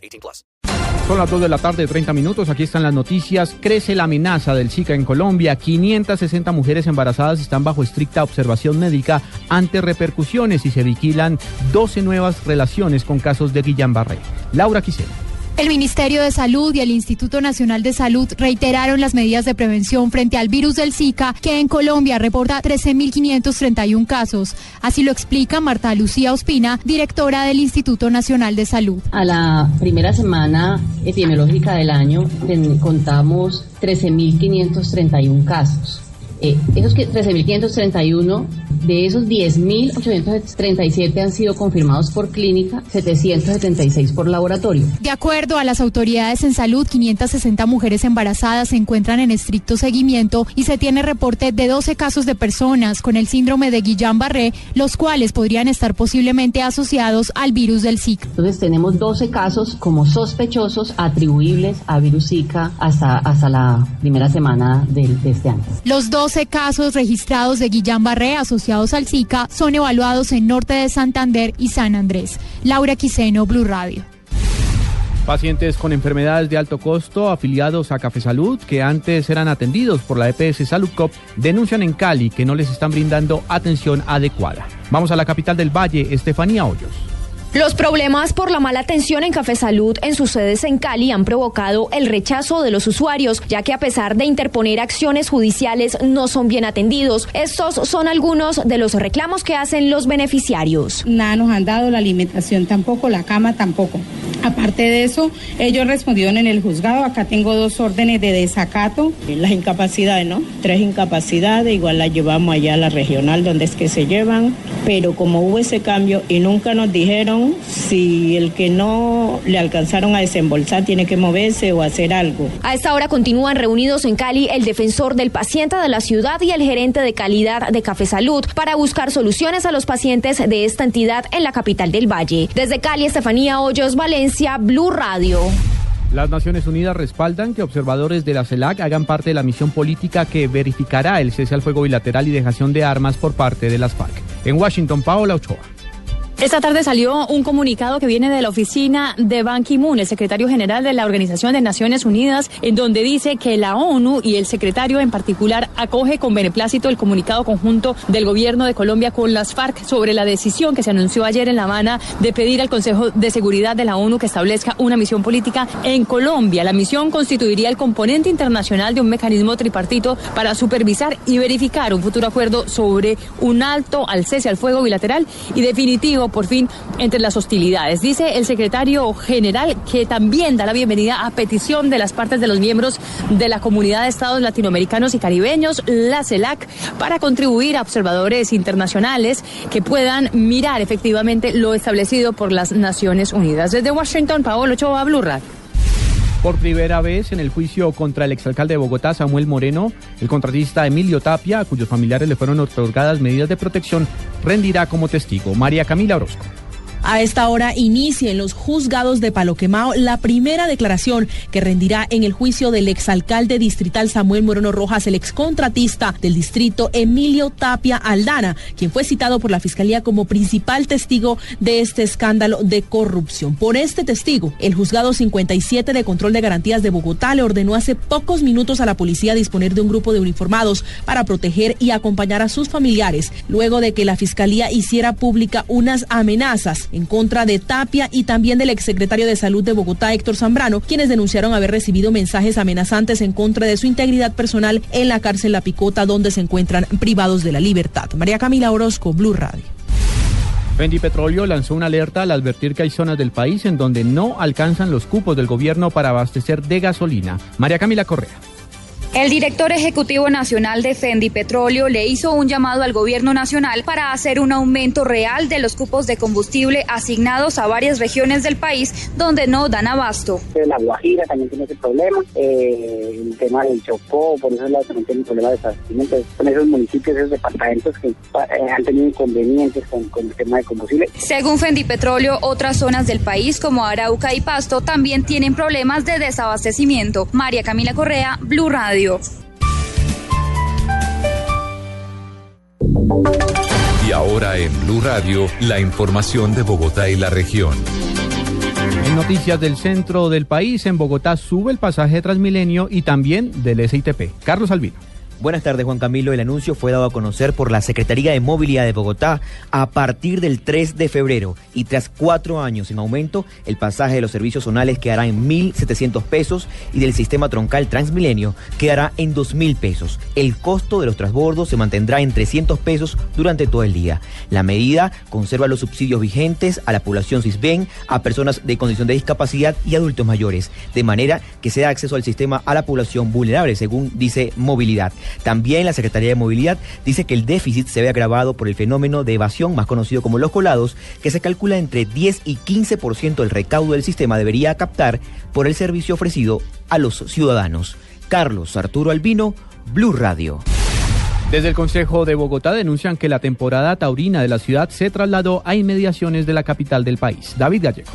18 plus. Son las 2 de la tarde, 30 minutos. Aquí están las noticias. Crece la amenaza del Zika en Colombia. 560 mujeres embarazadas están bajo estricta observación médica ante repercusiones y se vigilan 12 nuevas relaciones con casos de Guillain-Barré. Laura Quisera. El Ministerio de Salud y el Instituto Nacional de Salud reiteraron las medidas de prevención frente al virus del Zika, que en Colombia reporta 13.531 casos. Así lo explica Marta Lucía Ospina, directora del Instituto Nacional de Salud. A la primera semana epidemiológica del año contamos 13.531 casos. Eh, esos 13.531 de esos 10.837 han sido confirmados por clínica, 776 por laboratorio. De acuerdo a las autoridades en salud, 560 mujeres embarazadas se encuentran en estricto seguimiento y se tiene reporte de 12 casos de personas con el síndrome de Guillain-Barré, los cuales podrían estar posiblemente asociados al virus del Zika. Entonces tenemos 12 casos como sospechosos atribuibles a virus Zika hasta, hasta la primera semana de, de este año. Los 12 casos registrados de Guillain-Barré asociados al Zika son evaluados en Norte de Santander y San Andrés. Laura Quiseno, Blue Radio. Pacientes con enfermedades de alto costo afiliados a Café Salud, que antes eran atendidos por la EPS Salud Cop, denuncian en Cali que no les están brindando atención adecuada. Vamos a la capital del Valle, Estefanía Hoyos. Los problemas por la mala atención en Café Salud en sus sedes en Cali han provocado el rechazo de los usuarios, ya que a pesar de interponer acciones judiciales no son bien atendidos. Estos son algunos de los reclamos que hacen los beneficiarios. Nada nos han dado, la alimentación tampoco, la cama tampoco. Aparte de eso, ellos respondieron en el juzgado, acá tengo dos órdenes de desacato. Las incapacidades, ¿no? Tres incapacidades, igual las llevamos allá a la regional donde es que se llevan, pero como hubo ese cambio y nunca nos dijeron si el que no le alcanzaron a desembolsar tiene que moverse o hacer algo. A esta hora continúan reunidos en Cali el defensor del paciente de la ciudad y el gerente de calidad de Café Salud para buscar soluciones a los pacientes de esta entidad en la capital del Valle. Desde Cali, Estefanía Hoyos, Valencia, Blue Radio. Las Naciones Unidas respaldan que observadores de la CELAC hagan parte de la misión política que verificará el cese al fuego bilateral y dejación de armas por parte de las FARC. En Washington, Paola Ochoa. Esta tarde salió un comunicado que viene de la oficina de Ban Ki-moon, el secretario general de la Organización de Naciones Unidas, en donde dice que la ONU y el secretario en particular acoge con beneplácito el comunicado conjunto del gobierno de Colombia con las FARC sobre la decisión que se anunció ayer en La Habana de pedir al Consejo de Seguridad de la ONU que establezca una misión política en Colombia. La misión constituiría el componente internacional de un mecanismo tripartito para supervisar y verificar un futuro acuerdo sobre un alto al cese al fuego bilateral y definitivo por fin entre las hostilidades. Dice el secretario general que también da la bienvenida a petición de las partes de los miembros de la comunidad de estados latinoamericanos y caribeños, la CELAC, para contribuir a observadores internacionales que puedan mirar efectivamente lo establecido por las Naciones Unidas. Desde Washington, Paolo Ochoa, Blue por primera vez en el juicio contra el exalcalde de Bogotá, Samuel Moreno, el contratista Emilio Tapia, a cuyos familiares le fueron otorgadas medidas de protección, rendirá como testigo. María Camila Orozco. A esta hora inicia en los juzgados de Palo Quemao la primera declaración que rendirá en el juicio del exalcalde distrital Samuel Moreno Rojas, el excontratista del distrito Emilio Tapia Aldana, quien fue citado por la Fiscalía como principal testigo de este escándalo de corrupción. Por este testigo, el juzgado 57 de control de garantías de Bogotá le ordenó hace pocos minutos a la policía disponer de un grupo de uniformados para proteger y acompañar a sus familiares, luego de que la Fiscalía hiciera pública unas amenazas en contra de Tapia y también del exsecretario de Salud de Bogotá, Héctor Zambrano, quienes denunciaron haber recibido mensajes amenazantes en contra de su integridad personal en la cárcel La Picota, donde se encuentran privados de la libertad. María Camila Orozco, Blue Radio. Petróleo lanzó una alerta al advertir que hay zonas del país en donde no alcanzan los cupos del gobierno para abastecer de gasolina. María Camila Correa. El director ejecutivo nacional de Fendi Petróleo le hizo un llamado al gobierno nacional para hacer un aumento real de los cupos de combustible asignados a varias regiones del país donde no dan abasto. La Guajira también tiene ese problema, eh, el tema del Chocó, por eso lado también tiene un problema de abastecimiento. Son esos municipios, esos departamentos que eh, han tenido inconvenientes con, con el tema de combustible. Según Fendi Petróleo, otras zonas del país como Arauca y Pasto también tienen problemas de desabastecimiento. María Camila Correa, Blue Radio. Y ahora en Blue Radio, la información de Bogotá y la región. En noticias del centro del país, en Bogotá sube el pasaje de Transmilenio y también del SITP. Carlos Albino. Buenas tardes, Juan Camilo. El anuncio fue dado a conocer por la Secretaría de Movilidad de Bogotá a partir del 3 de febrero y tras cuatro años en aumento, el pasaje de los servicios zonales quedará en 1.700 pesos y del sistema troncal Transmilenio quedará en 2.000 pesos. El costo de los transbordos se mantendrá en 300 pesos durante todo el día. La medida conserva los subsidios vigentes a la población CISBEN, a personas de condición de discapacidad y adultos mayores, de manera que se da acceso al sistema a la población vulnerable, según dice Movilidad. También la Secretaría de Movilidad dice que el déficit se ve agravado por el fenómeno de evasión más conocido como los colados, que se calcula entre 10 y 15% del recaudo del sistema debería captar por el servicio ofrecido a los ciudadanos. Carlos Arturo Albino, Blue Radio. Desde el Consejo de Bogotá denuncian que la temporada taurina de la ciudad se trasladó a inmediaciones de la capital del país. David Gallego.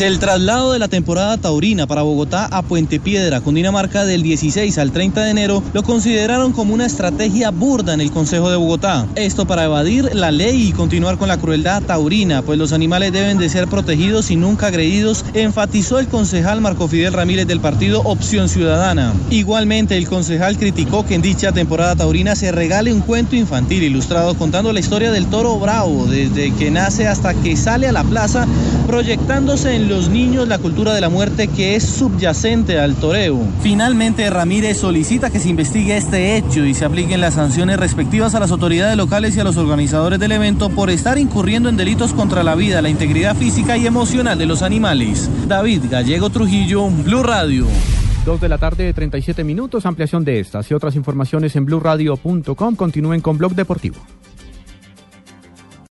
El traslado de la temporada taurina para Bogotá a Puente Piedra, Cundinamarca, del 16 al 30 de enero, lo consideraron como una estrategia burda en el Consejo de Bogotá. Esto para evadir la ley y continuar con la crueldad taurina, pues los animales deben de ser protegidos y nunca agredidos, enfatizó el concejal Marco Fidel Ramírez del partido Opción Ciudadana. Igualmente, el concejal criticó que en dicha temporada taurina se regale un cuento infantil ilustrado contando la historia del toro bravo, desde que nace hasta que sale a la plaza, proyectándose en los niños la cultura de la muerte que es subyacente al toreo. Finalmente, Ramírez solicita que se investigue este hecho y se apliquen las sanciones respectivas a las autoridades locales y a los organizadores del evento por estar incurriendo en delitos contra la vida, la integridad física y emocional de los animales. David Gallego Trujillo, Blue Radio. Dos de la tarde, 37 minutos. Ampliación de estas y otras informaciones en blueradio.com. Continúen con Blog Deportivo.